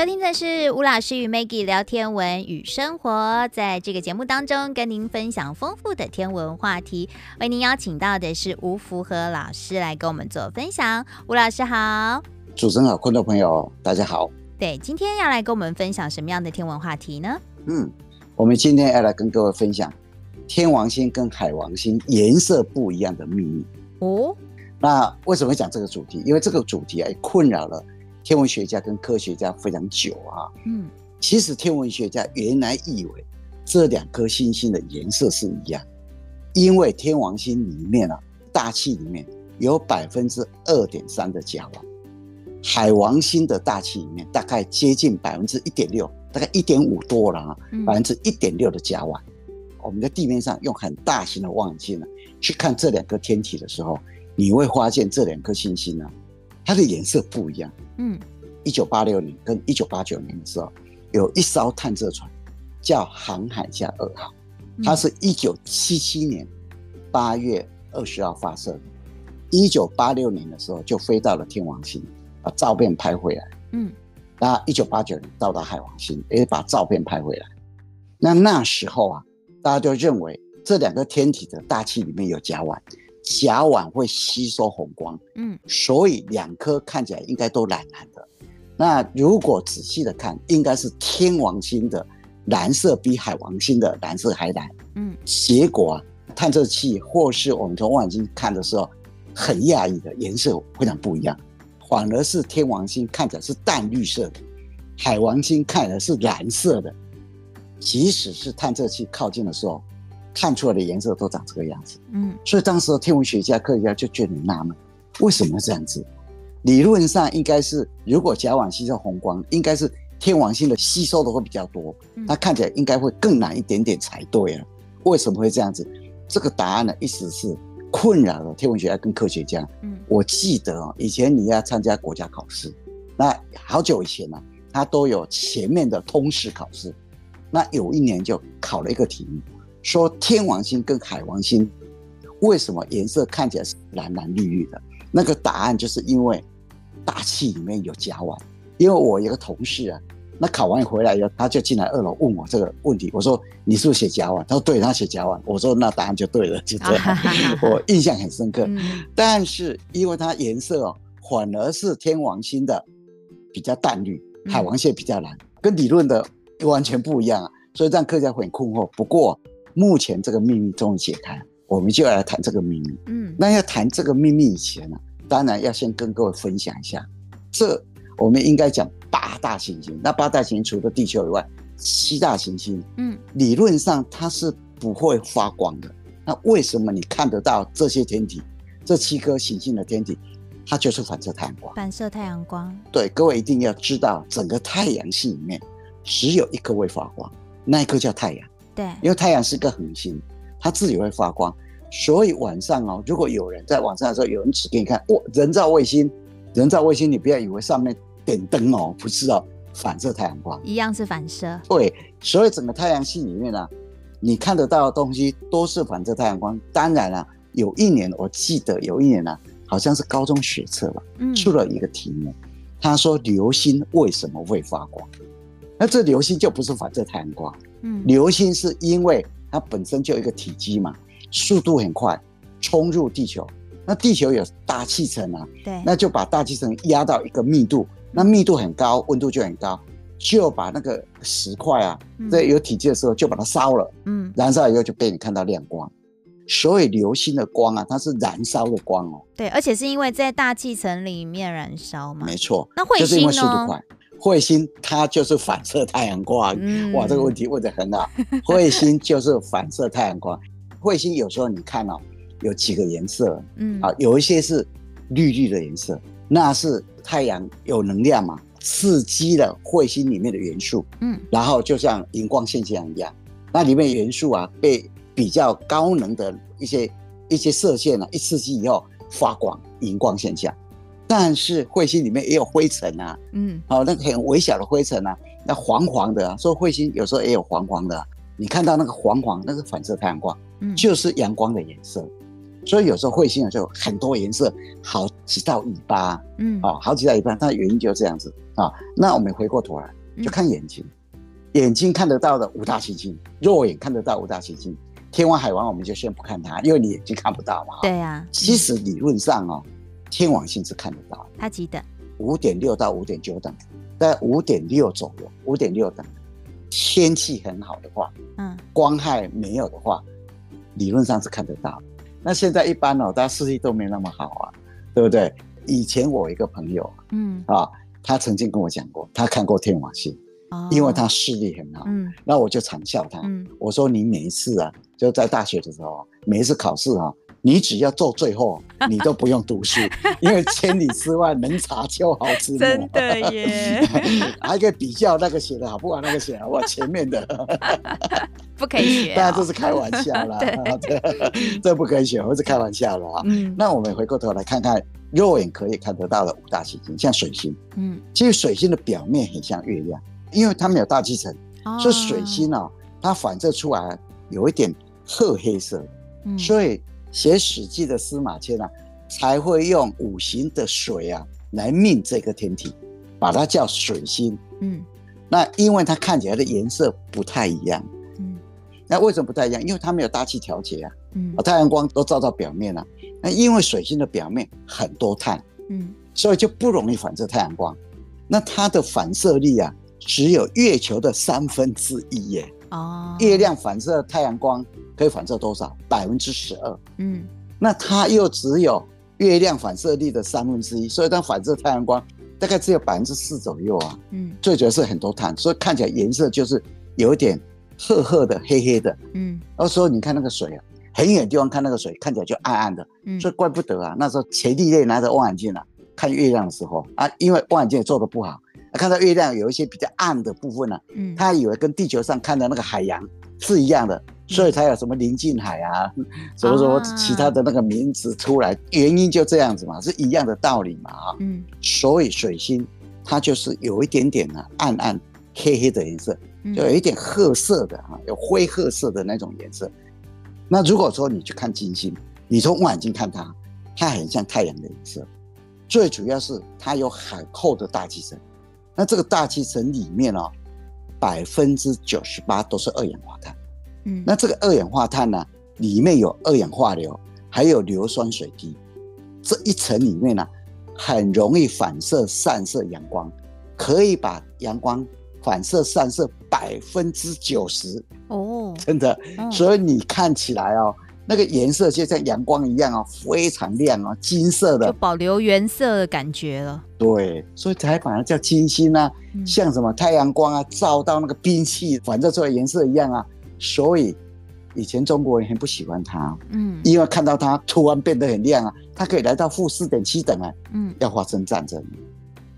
收听的是吴老师与 Maggie 聊天文与生活，在这个节目当中，跟您分享丰富的天文话题。为您邀请到的是吴福和老师来跟我们做分享。吴老师好，主持人好，观众朋友大家好。对，今天要来跟我们分享什么样的天文话题呢？嗯，我们今天要来跟各位分享天王星跟海王星颜色不一样的秘密。哦，那为什么会讲这个主题？因为这个主题啊，困扰了。天文学家跟科学家非常久啊，嗯，其实天文学家原来以为这两颗星星的颜色是一样，因为天王星里面啊，大气里面有百分之二点三的甲烷，海王星的大气里面大概接近百分之一点六，大概一点五多了啊，百分之一点六的甲烷。我们在地面上用很大型的望远镜呢，去看这两颗天体的时候，你会发现这两颗星星呢。它的颜色不一样。嗯，一九八六年跟一九八九年的时候，有一艘探测船叫航海家二号，它是一九七七年八月二十号发射的，一九八六年的时候就飞到了天王星，把照片拍回来。嗯，那一九八九年到达海王星，也把照片拍回来。那那时候啊，大家就认为这两个天体的大气里面有甲烷。甲烷会吸收红光，嗯，所以两颗看起来应该都蓝蓝的。那如果仔细的看，应该是天王星的蓝色比海王星的蓝色还蓝，嗯。结果啊，探测器或是我们从望远镜看的时候，很讶异的颜色非常不一样，反而是天王星看起来是淡绿色的，海王星看起来是蓝色的。即使是探测器靠近的时候。看出来的颜色都长这个样子，嗯，所以当时的天文学家、科学家就觉得很纳闷，为什么这样子？理论上应该是，如果甲烷吸收红光，应该是天王星的吸收的会比较多，它看起来应该会更难一点点才对啊。为什么会这样子？这个答案呢，一直是困扰了天文学家跟科学家。嗯，我记得哦，以前你要参加国家考试，那好久以前呢，它都有前面的通识考试，那有一年就考了一个题目。说天王星跟海王星为什么颜色看起来是蓝蓝绿绿的？那个答案就是因为大气里面有甲烷。因为我有个同事啊，那考完回来以后，他就进来二楼问我这个问题。我说你是不是写甲烷？他说对，他写甲烷。我说那答案就对了，就这样。我印象很深刻。但是因为它颜色哦，反而是天王星的比较淡绿，海王星比较蓝，跟理论的完全不一样啊，所以让科学家很困惑。不过。目前这个秘密终于解开，我们就要来谈这个秘密。嗯，那要谈这个秘密以前呢，当然要先跟各位分享一下，这我们应该讲八大行星。那八大行星除了地球以外，七大行星，嗯，理论上它是不会发光的。那为什么你看得到这些天体，这七颗行星的天体，它就是反射太阳光？反射太阳光。对，各位一定要知道，整个太阳系里面只有一颗会发光，那一颗叫太阳。对，因为太阳是个恒星，它自己会发光，所以晚上哦，如果有人在晚上的时候，有人指给你看，哇，人造卫星，人造卫星，你不要以为上面点灯哦，不是哦，反射太阳光，一样是反射。对，所以整个太阳系里面呢、啊，你看得到的东西都是反射太阳光。当然了、啊，有一年我记得有一年呢、啊，好像是高中学测吧，出了一个题目，嗯、他说流星为什么会发光？那这流星就不是反射太阳光。嗯，流星是因为它本身就有一个体积嘛，速度很快，冲入地球。那地球有大气层啊，对，那就把大气层压到一个密度，那密度很高，温度就很高，就把那个石块啊，在有体积的时候就把它烧了，嗯，燃烧以后就被你看到亮光。所以流星的光啊，它是燃烧的光哦。对，而且是因为在大气层里面燃烧嘛。没错。那彗星呢？就是因为速度快。彗星它就是反射太阳光，嗯，哇，这个问题问得很好。彗星就是反射太阳光，彗星有时候你看哦，有几个颜色，嗯，啊，有一些是绿绿的颜色，那是太阳有能量嘛，刺激了彗星里面的元素，嗯，然后就像荧光现象一样，那里面元素啊被比较高能的一些一些射线啊一刺激以后发光，荧光现象。但是彗星里面也有灰尘啊，嗯，好、哦，那个很微小的灰尘啊，那黄黄的啊，所以彗星有时候也有黄黄的、啊。你看到那个黄黄，那个反射太阳光，嗯，就是阳光的颜色。所以有时候彗星啊就有很多颜色，好几道尾巴，嗯，啊，好几道尾巴，它的原因就这样子啊。那我们回过头来就看眼睛，嗯、眼睛看得到的五大行星，肉眼看得到五大行星，天王海王我们就先不看它，因为你眼睛看不到嘛。对呀、啊。其实理论上哦，天王星是看得到。它几等？五点六到五点九等，在五点六左右，五点六等。天气很好的话，嗯，光害没有的话，理论上是看得到。那现在一般哦，大家视力都没那么好啊，对不对？以前我一个朋友，嗯啊，他曾经跟我讲过，他看过天王星，哦，因为他视力很好，嗯，那我就常笑他，嗯，我说你每一次啊，就在大学的时候，每一次考试啊。你只要做最后，你都不用读书，因为千里之外能查秋毫之末。真的耶，还可以比较那个写的好不好，那个写好不好，前面的 不可以学、哦，当然这是开玩笑啦，对，这不可以学，我是开玩笑了啊。嗯，那我们回过头来看看肉眼可以看得到的五大行星，像水星，嗯，其实水星的表面很像月亮，因为它没有大气层，哦、所以水星啊，它反射出来有一点褐黑色，嗯，所以。写《史记》的司马迁啊，才会用五行的水啊来命这个天体，把它叫水星。嗯，那因为它看起来的颜色不太一样。嗯，那为什么不太一样？因为它没有大气调节啊。嗯，太阳光都照到表面了。那因为水星的表面很多碳。嗯，所以就不容易反射太阳光。那它的反射力啊，只有月球的三分之一耶。哦，月亮反射太阳光。可以反射多少？百分之十二。嗯，那它又只有月亮反射力的三分之一，所以它反射太阳光大概只有百分之四左右啊。嗯，最主要是很多碳，所以看起来颜色就是有一点褐褐的、黑黑的。嗯，然后说你看那个水啊，很远的地方看那个水看起来就暗暗的。嗯，所以怪不得啊，那时候伽利略拿着望远镜啊看月亮的时候啊，因为望远镜也做的不好，看到月亮有一些比较暗的部分呢，嗯，他以为跟地球上看的那个海洋是一样的。所以才有什么临近海啊，什么什么其他的那个名词出来，原因就这样子嘛，是一样的道理嘛啊。嗯，所以水星它就是有一点点的暗暗黑黑的颜色，就有一点褐色的啊，有灰褐色的那种颜色。那如果说你去看金星，你从望远镜看它，它很像太阳的颜色。最主要是它有很厚的大气层，那这个大气层里面哦，百分之九十八都是二氧化碳。嗯，那这个二氧化碳呢，里面有二氧化硫，还有硫酸水滴，这一层里面呢，很容易反射散射阳光，可以把阳光反射散射百分之九十。哦，真的，哦，所以你看起来哦，那个颜色就像阳光一样哦，非常亮哦，金色的，就保留原色的感觉了。对，所以才把它叫金星啊，嗯，像什么太阳光啊，照到那个冰器反射出来颜色一样啊。所以以前中国人很不喜欢它，嗯，因为看到它突然变得很亮啊，它可以来到负四点七等啊，嗯，要发生战争，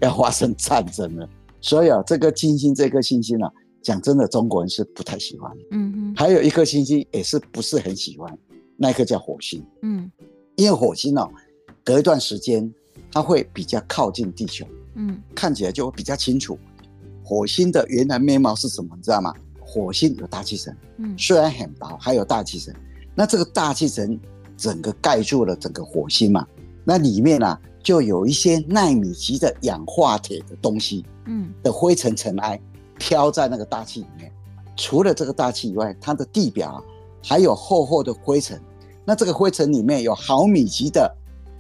要发生战争了。所以啊，这个金星这颗星星啊，讲真的，中国人是不太喜欢，嗯哼。还有一颗星星也是不是很喜欢，那一颗叫火星，嗯，因为火星哦，隔一段时间它会比较靠近地球，嗯，看起来就会比较清楚。火星的原来面貌是什么，你知道吗？火星有大气层，嗯，虽然很薄，还有大气层。那这个大气层整个盖住了整个火星嘛，那里面啊就有一些纳米级的氧化铁的东西，嗯，的灰尘尘埃飘在那个大气里面。除了这个大气以外，它的地表还有厚厚的灰尘。那这个灰尘里面有毫米级的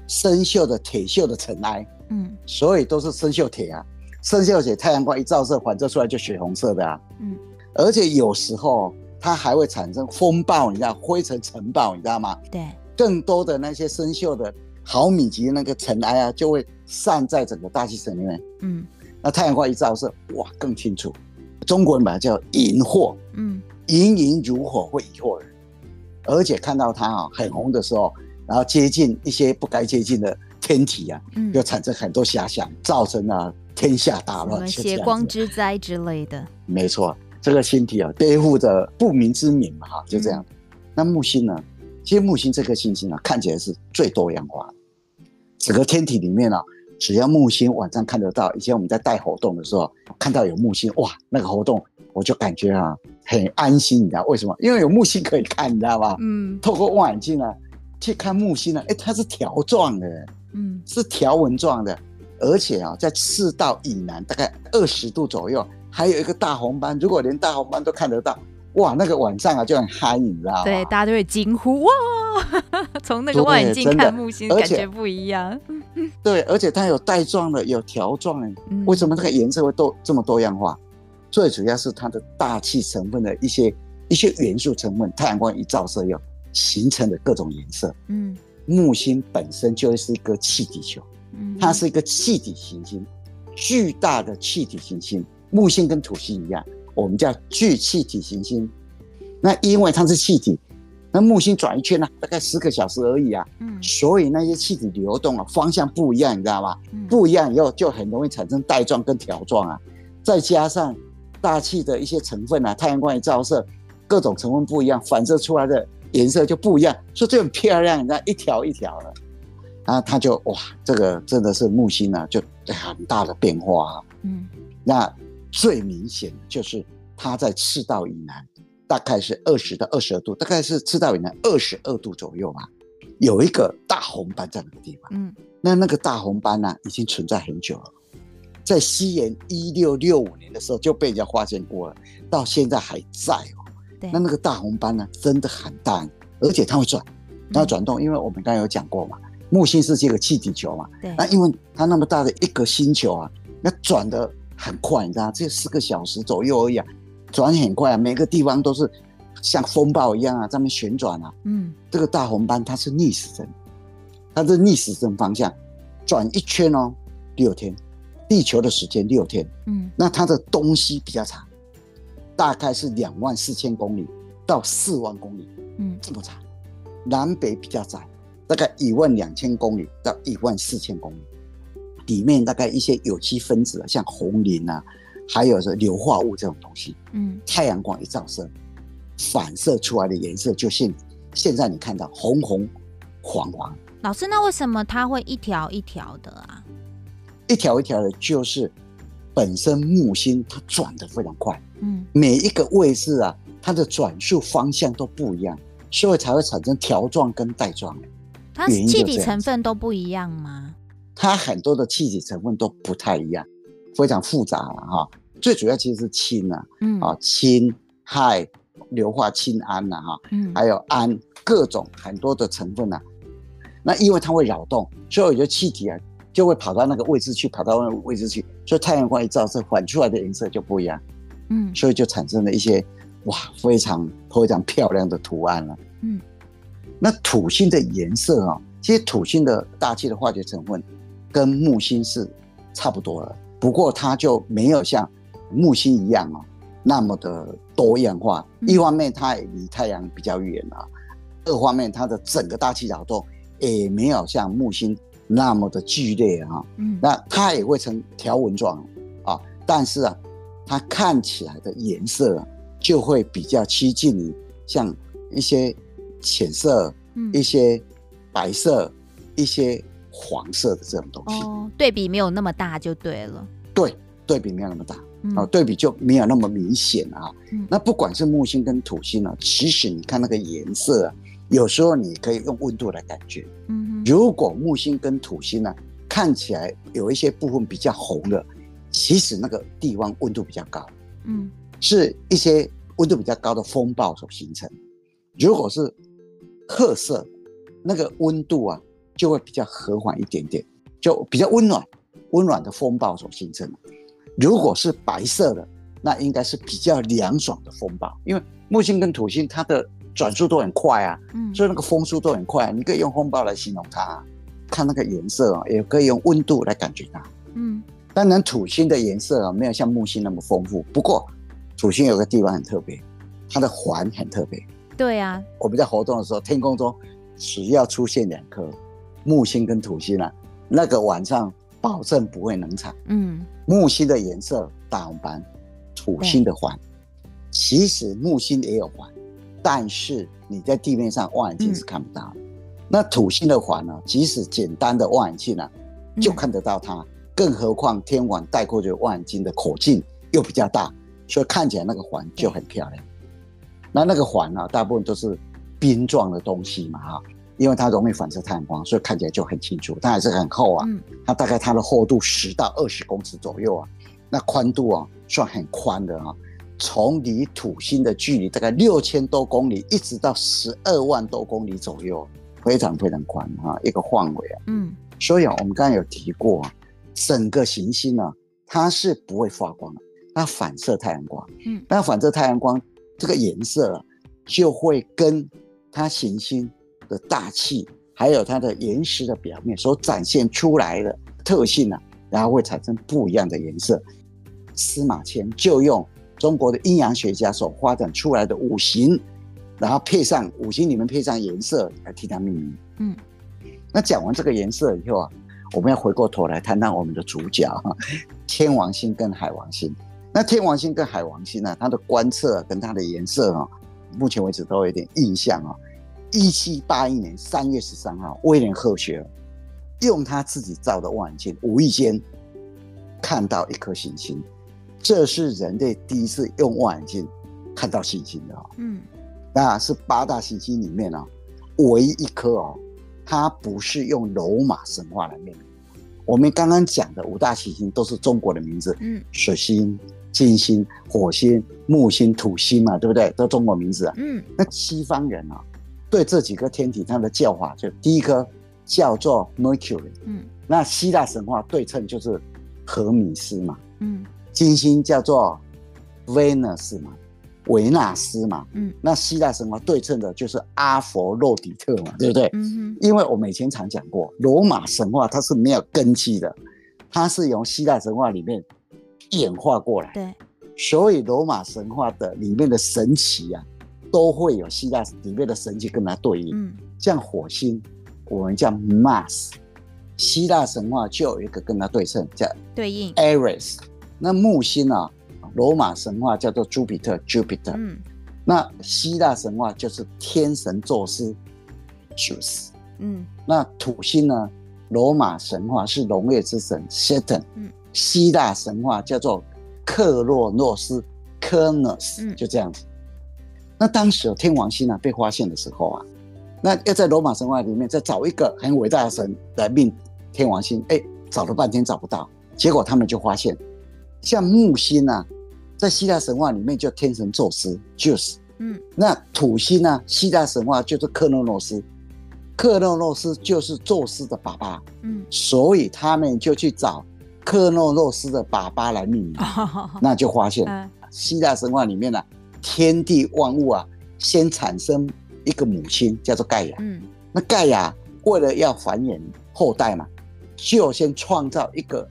生锈的铁锈的尘埃，嗯，所以都是生锈铁啊。生锈铁太阳光一照射，反射出来就血红色的啊，嗯。而且有时候它还会产生风暴，你知道灰尘尘暴，你知道吗？对，更多的那些生锈的毫米级那个尘埃啊，就会散在整个大气层里面。嗯，那太阳光一照射，哇，更清楚。中国人把它叫荧惑，嗯，荧荧如火会疑惑人，而且看到它啊很红的时候，然后接近一些不该接近的天体啊，嗯，就产生很多遐想，造成了天下大乱，血光之灾之类的。没错。这个星体啊，背负着不明之名嘛，哈，就这样。嗯、那木星呢？其实木星这颗星星啊，看起来是最多样化的。整个天体里面啊，只要木星晚上看得到，以前我们在带活动的时候，看到有木星，哇，那个活动我就感觉啊很安心，你知道为什么？因为有木星可以看，你知道吧？嗯。透过望远镜啊，去看木星呢，哎、欸，它是条状的，嗯，是条纹状的，而且啊，在赤道以南大概二十度左右，还有一个大红斑。如果连大红斑都看得到，哇，那个晚上啊就很嗨，你知道吗？对，大家都会惊呼哇！从那个望远镜看木星，感觉不一样。对，而且它有带状的，有条状的。为什么这个颜色会多这么多样化？最主要是它的大气成分的一些一些元素成分，太阳光一照射，又形成的各种颜色。嗯，木星本身就是一个气体球，嗯，它是一个气体行星，巨大的气体行星。木星跟土星一样，我们叫聚气体行星。那因为它是气体，那木星转一圈呢，大概十个小时而已啊。嗯，所以那些气体流动啊，方向不一样，你知道吗？不一样以后就很容易产生带状跟条状啊，再加上。大气的一些成分啊，太阳光一照射，各种成分不一样，反射出来的颜色就不一样，所以就很漂亮，你知道，一条一条的，然后它就哇，这个真的是木星啊，就很大的变化啊。嗯，那最明显的就是它在赤道以南，大概是二十到二十二度，大概是赤道以南二十二度左右吧，有一个大红斑在那个地方。嗯，那那个大红斑呢，已经存在很久了。在西元一六六五年的时候就被人家发现过了，到现在还在哦。对，那那个大红斑呢，真的很大，而且它会转，它会转动。因为我们刚刚有讲过嘛，木星是这个气体球嘛。对。那因为它那么大的一个星球啊，那转得很快，你知道，这四个小时左右而已啊，转很快啊，每个地方都是像风暴一样啊，在那旋转啊。嗯。这个大红斑它是逆时针，它是逆时针方向转一圈哦，六天。地球的时间六天，嗯，那它的东西比较长，大概是两万四千公里到四万公里，嗯，这么长。南北比较窄，大概一万两千公里到一万四千公里，里面大概一些有机分子，像红磷啊，还有是硫化物这种东西，嗯，太阳光一照射，反射出来的颜色就现现在你看到红红黄黄。老师，那为什么它会一条一条的啊？一条一条的，就是本身木星它转的非常快，嗯，每一个位置啊，它的转速方向都不一样，所以才会产生条状跟带状。它气体成分都不一样吗？它很多的气体成分都不太一样，非常复杂了哈。最主要其实是氢啊，嗯啊氢、氦、硫化氢胺呐哈，嗯，还有氨，各种很多的成分呐。那因为它会扰动，所以有些气体啊。就会跑到那个位置去，跑到那个位置去，所以太阳光一照射，反出来的颜色就不一样，嗯，所以就产生了一些哇，非常非常漂亮的图案了，嗯。那土星的颜色啊，其实土星的大气的化学成分跟木星是差不多了，不过它就没有像木星一样哦那么的多样化。一方面它也离太阳比较远啊，二方面它的整个大气扰动也没有像木星。那么的剧烈哈，嗯，那它也会成条纹状啊，但是啊，它看起来的颜色就会比较趋近于像一些浅色、嗯、一些白色、一些黄色的这种东西。哦，对比没有那么大就对了。对，对比没有那么大，嗯、啊，对比就没有那么明显啊。嗯、那不管是木星跟土星呢、啊，其实你看那个颜色啊。有时候你可以用温度来感觉，嗯，如果木星跟土星呢、啊、看起来有一些部分比较红的，其实那个地方温度比较高，嗯，是一些温度比较高的风暴所形成。如果是褐色，那个温度啊就会比较和缓一点点，就比较温暖，温暖的风暴所形成。如果是白色的，那应该是比较凉爽的风暴，因为木星跟土星它的。转速都很快啊，嗯，所以那个风速都很快，你可以用风暴来形容它，看那个颜色啊，也可以用温度来感觉它，嗯，当然土星的颜色啊没有像木星那么丰富，不过土星有个地方很特别，它的环很特别，对啊，我们在活动的时候，天空中只要出现两颗木星跟土星啊，那个晚上保证不会冷场，嗯，木星的颜色大红斑，土星的环，其实木星也有环。但是你在地面上望远镜是看不到的。嗯、那土星的环呢？即使简单的望远镜呢，就看得到它。嗯、更何况天网带过去望远镜的口径又比较大，所以看起来那个环就很漂亮。嗯、那那个环呢，大部分都是冰状的东西嘛，哈。因为它容易反射太阳光，所以看起来就很清楚。它还是很厚啊，它大概它的厚度十到二十公尺左右啊，那宽度啊算很宽的啊。从离土星的距离大概六千多公里，一直到十二万多公里左右，非常非常宽啊，一个范围啊。嗯，所以啊，我们刚才有提过啊，整个行星呢，它是不会发光的，它反射太阳光。嗯，那反射太阳光这个颜色啊，就会跟它行星的大气，还有它的岩石的表面所展现出来的特性呢，然后会产生不一样的颜色。司马迁就用。中国的阴阳学家所发展出来的五行，然后配上五行里面配上颜色来替它命名。嗯，那讲完这个颜色以后啊，我们要回过头来谈谈我们的主角哈，天王星跟海王星。那天王星跟海王星呢，它的观测跟它的颜色啊，目前为止都有点印象啊。一七八一年三月十三号，威廉赫歇尔用他自己造的望远镜，无意间看到一颗行星。这是人类第一次用望远镜看到行星的哦，嗯，那是八大行星里面哦，唯一一颗哦，它不是用罗马神话来命名。我们刚刚讲的五大行星都是中国的名字，嗯，水星、金星、火星、木星、土星嘛，对不对？都中国名字啊，嗯。那西方人啊，对这几个天体它的叫法，就第一颗叫做 Mercury，嗯，那希腊神话对称就是荷米斯嘛，嗯。金星叫做 Venus 嘛，维纳斯嘛，嗯，那希腊神话对称的就是阿佛洛狄特嘛，对不对？嗯哼，因为我们以前常讲过，罗马神话它是没有根基的，它是由希腊神话里面演化过来，对，所以罗马神话的里面的神奇啊，都会有希腊里面的神祇跟它对应，嗯，像火星，我们叫 Mars，希腊神话就有一个跟它对称，叫对应 Ares。那木星啊，罗马神话叫做朱比特 （Jupiter）。嗯，那希腊神话就是天神宙斯 （Zeus）。嗯，那土星呢？罗马神话是农业之神 （Saturn）。嗯，希腊神话叫做克洛诺斯 （Kronos）。嗯，就这样子。那当时有天王星啊被发现的时候啊，那要在罗马神话里面再找一个很伟大的神来命天王星，哎，找了半天找不到，结果他们就发现。像木星啊，在希腊神话里面叫天神宙斯，就是，嗯，那土星呢、啊？希腊神话就是克诺诺斯，克诺诺斯就是宙斯的爸爸，嗯，所以他们就去找克诺诺斯的爸爸来命名，哦、那就发现、嗯、希腊神话里面呢、啊，天地万物啊，先产生一个母亲叫做盖亚，嗯，那盖亚为了要繁衍后代嘛，就先创造一个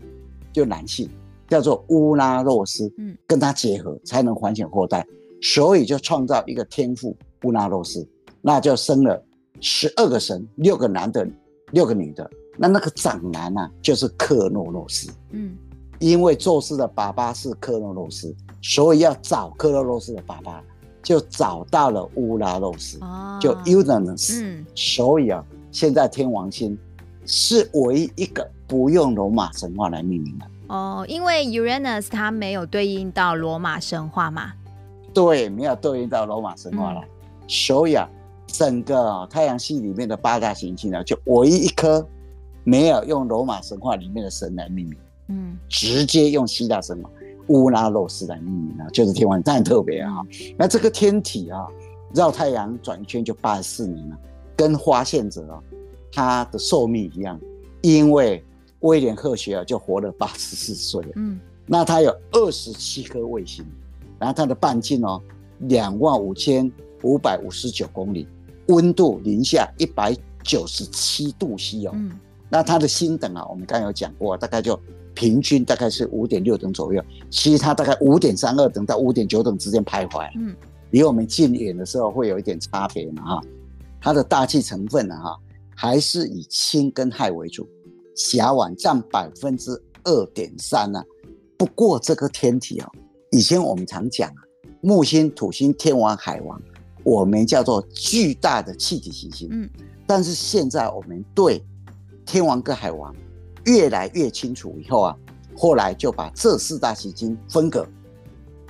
就男性。叫做乌拉洛斯，嗯，跟他结合才能繁衍后代，所以就创造一个天父乌拉洛斯，那就生了十二个神，六个男的，六个女的。那那个长男啊，就是克诺诺斯，嗯，因为宙斯的爸爸是克洛诺斯，所以要找克洛诺斯的爸爸，就找到了乌拉诺斯，哦，就 Uranus，嗯，所以啊，现在天王星是唯一一个不用罗马神话来命名的。哦，因为 Uranus 它没有对应到罗马神话嘛？对，没有对应到罗马神话了。嗯、所以啊，整个太阳系里面的八大行星呢，就唯一一颗没有用罗马神话里面的神来命名，嗯，直接用希腊神话乌拉诺斯来命名啊，就是天王，很特别啊。嗯、那这个天体啊，绕太阳转一圈就八十四年了，跟发现者啊，他的寿命一样，因为。威廉赫歇尔就活了八十四岁，嗯，那他有二十七颗卫星，然后它的半径哦，两万五千五百五十九公里，温度零下一百九十七度 C 哦，嗯，那它的星等啊，我们刚刚有讲过，大概就平均大概是五点六等左右，其实它大概五点三二等到五点九等之间徘徊，嗯，离我们近一点的时候会有一点差别嘛哈，它的大气成分呢哈，还是以氢跟氦为主。甲烷占百分之二点三呢。不过这个天体哦，以前我们常讲啊，木星、土星、天王、海王，我们叫做巨大的气体行星。嗯，但是现在我们对天王跟海王越来越清楚以后啊，后来就把这四大行星分隔，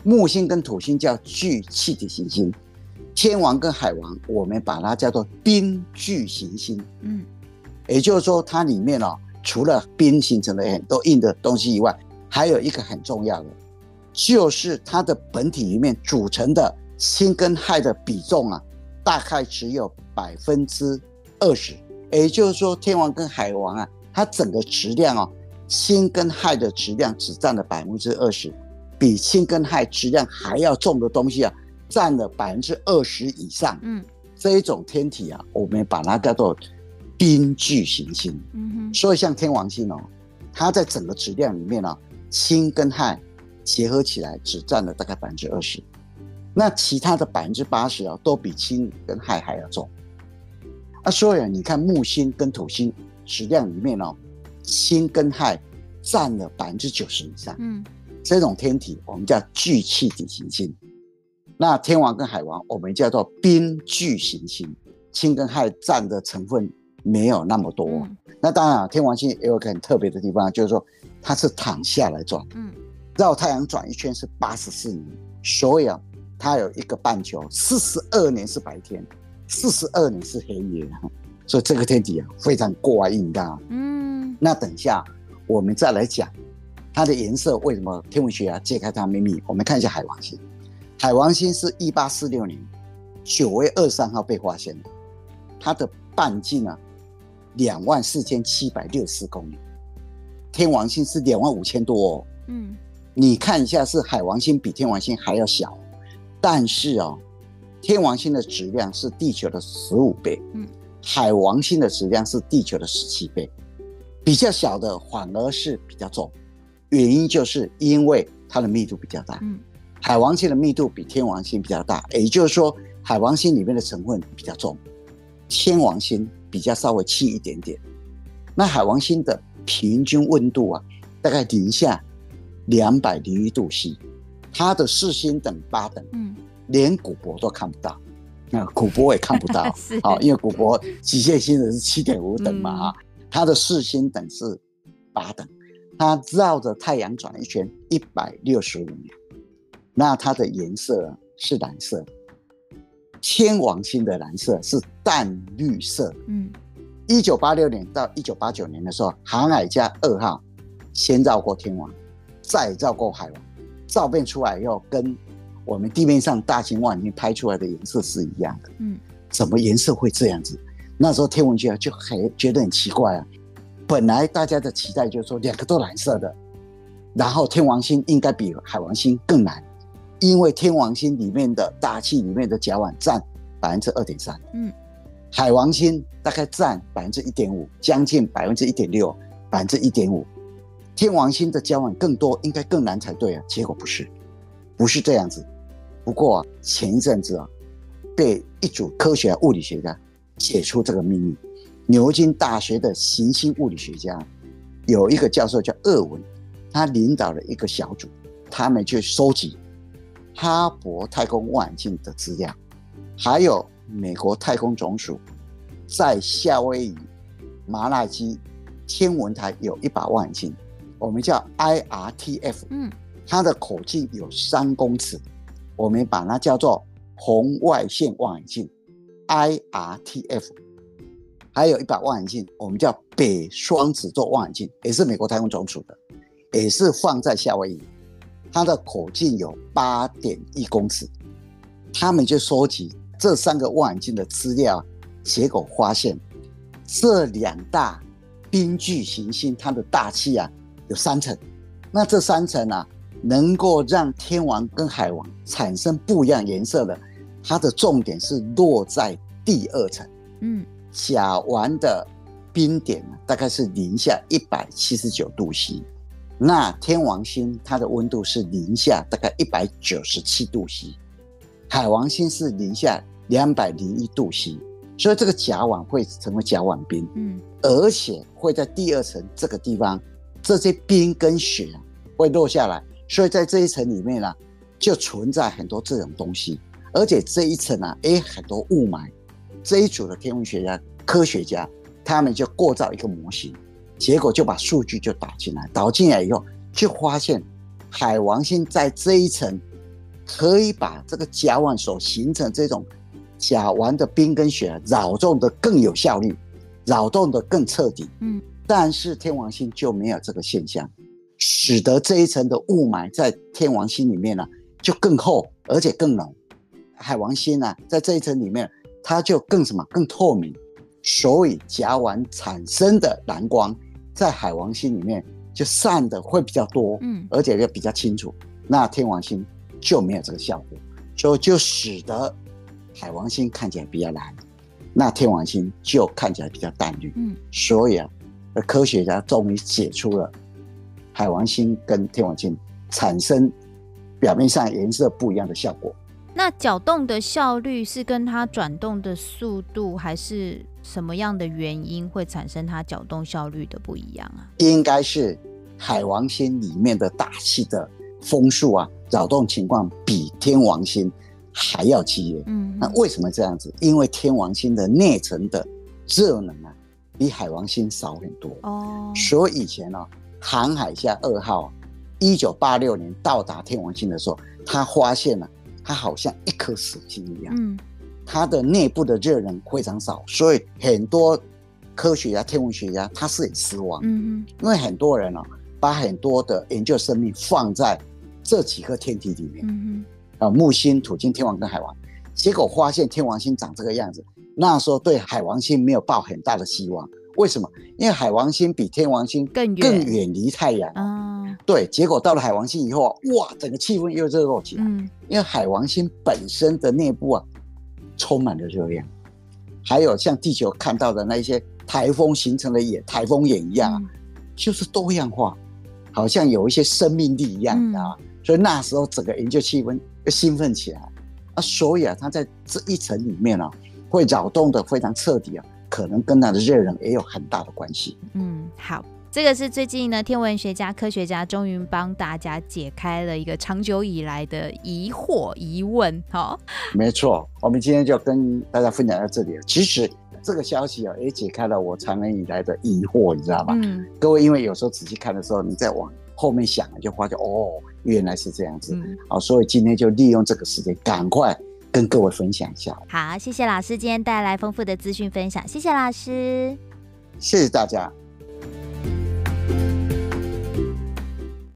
木星跟土星叫巨气体行星，天王跟海王，我们把它叫做冰巨行星。嗯，也就是说，它里面哦，除了冰形成的很多硬的东西以外，还有一个很重要的，就是它的本体里面组成的氢跟氦的比重啊，大概只有百分之二十。也就是说，天王跟海王啊，它整个质量哦，氢跟氦的质量只占了百分之二十，比氢跟氦质量还要重的东西啊。占了百分之二十以上，嗯，这一种天体啊，我们把它叫做冰巨行星。嗯哼，所以像天王星哦，它在整个质量里面呢、哦，氢跟氦结合起来只占了大概百分之二十，那其他的百分之八十啊，都比氢跟氦还要重。啊，所以你看木星跟土星质量里面哦，氢跟氦占了百分之九十以上。嗯，这种天体我们叫聚气体行星。那天王跟海王，我们叫做冰巨行星，氢跟氦占的成分没有那么多。嗯、那当然，天王星也有个很特别的地方，就是说它是躺下来转，嗯，绕太阳转一圈是八十四年，所以啊，它有一个半球，四十二年是白天，四十二年是黑夜，所以这个天体啊非常怪异的。嗯，那等一下我们再来讲它的颜色，为什么天文学家揭开它的秘密？我们看一下海王星。海王星是一八四六年九月二十三号被发现的，它的半径啊，两万四千七百六十公里。天王星是两万五千多哦。嗯，你看一下，是海王星比天王星还要小，但是哦，天王星的质量是地球的十五倍，嗯，海王星的质量是地球的十七倍，比较小的反而是比较重，原因就是因为它的密度比较大，嗯。海王星的密度比天王星比较大，也就是说，海王星里面的成分比较重，天王星比较稍微轻一点点。那海王星的平均温度啊，大概零下两百零一度 C，它的视星等八等，嗯，连古柏都看不到，那古柏也看不到，是啊，因为古柏机械星的是七点五等嘛，啊，它的视星等是八等，它绕着太阳转一圈一百六十五年。那它的颜色是蓝色，天王星的蓝色是淡绿色。嗯，一九八六年到一九八九年的时候，航海家二号先绕过天王，再绕过海王，照片出来以后，跟我们地面上大型望远镜拍出来的颜色是一样的。嗯，怎么颜色会这样子？那时候天文学家就很觉得很奇怪啊。本来大家的期待就是说两个都蓝色的，然后天王星应该比海王星更蓝。因为天王星里面的大气里面的甲烷占百分之二点三，嗯，海王星大概占百分之一点五，将近百分之一点六，百分之一点五。天王星的甲烷更多，应该更蓝才对啊，结果不是，不是这样子。不过啊，前一阵子啊，被一组科学物理学家解出这个秘密。牛津大学的行星物理学家有一个教授叫厄文，他领导了一个小组，他们去收集。哈勃太空望远镜的资料，还有美国太空总署在夏威夷麻辣基天文台有一把望远镜，我们叫 IRTF，嗯，它的口径有三公尺，我们把它叫做红外线望远镜 IRTF，还有一把望远镜，我们叫北双子座望远镜，也是美国太空总署的，也是放在夏威夷。它的口径有八点一公尺，他们就收集这三个望远镜的资料，结果发现这两大冰巨行星它的大气啊有三层，那这三层啊能够让天王跟海王产生不一样颜色的，它的重点是落在第二层，嗯，甲烷的冰点大概是零下一百七十九度 C。那天王星它的温度是零下大概一百九十七度 C，海王星是零下两百零一度 C，所以这个甲烷会成为甲烷冰，嗯，而且会在第二层这个地方，这些冰跟雪会落下来，所以在这一层里面呢、啊，就存在很多这种东西，而且这一层啊，诶，很多雾霾，这一组的天文学家、科学家，他们就构造一个模型。结果就把数据就导进来，导进来以后就发现，海王星在这一层可以把这个甲烷所形成这种甲烷的冰跟雪扰动的更有效率，扰动的更彻底。嗯，但是天王星就没有这个现象，使得这一层的雾霾在天王星里面呢、啊、就更厚，而且更浓。海王星呢、啊，在这一层里面，它就更什么更透明，所以甲烷产生的蓝光在海王星里面就散的会比较多，嗯，而且就比较清楚。那天王星就没有这个效果，所以就使得。海王星看起来比较蓝，那天王星就看起来比较淡绿。嗯，所以啊，科学家终于解出了海王星跟天王星产生表面上颜色不一样的效果。那搅动的效率是跟它转动的速度，还是什么样的原因会产生它搅动效率的不一样啊？应该是海王星里面的大气的风速啊，扰动情况比天王星。还要激烈，嗯，那为什么这样子？因为天王星的内层的热能啊，比海王星少很多哦。所以以前呢、哦，航海家二号一九八六年到达天王星的时候，他发现了、啊，它好像一颗死星一样，嗯，它的内部的热能非常少，所以很多科学家、天文学家他是很失望，嗯，因为很多人呢、哦，把很多的研究生命放在这几颗天体里面，嗯呃，木星、土星、天王跟海王，结果发现天王星长这个样子。那时候对海王星没有抱很大的希望，为什么？因为海王星比天王星更远更远离太阳。嗯，对。结果到了海王星以后啊，哇，整个气氛又热络起来。嗯，因为海王星本身的内部啊，充满了热量，还有像地球看到的那些台风形成的眼、台风眼一样啊，嗯、就是多样化，好像有一些生命力一样，你知道？所以那时候整个研究气温。兴奋起来啊！所以啊，它在这一层里面啊，会扰动得非常彻底啊，可能跟它的热能也有很大的关系。嗯，好，这个是最近呢，天文学家、科学家终于帮大家解开了一个长久以来的疑惑、疑问。哦，没错，我们今天就跟大家分享到这里了。其实这个消息啊，也解开了我长年以来的疑惑，你知道吗？嗯，各位，因为有时候仔细看的时候，你再往后面想，就发觉哦。原来是这样子，嗯，好，所以今天就利用这个时间，赶快跟各位分享一下。好，谢谢老师今天带来丰富的资讯分享，谢谢老师，谢谢大家。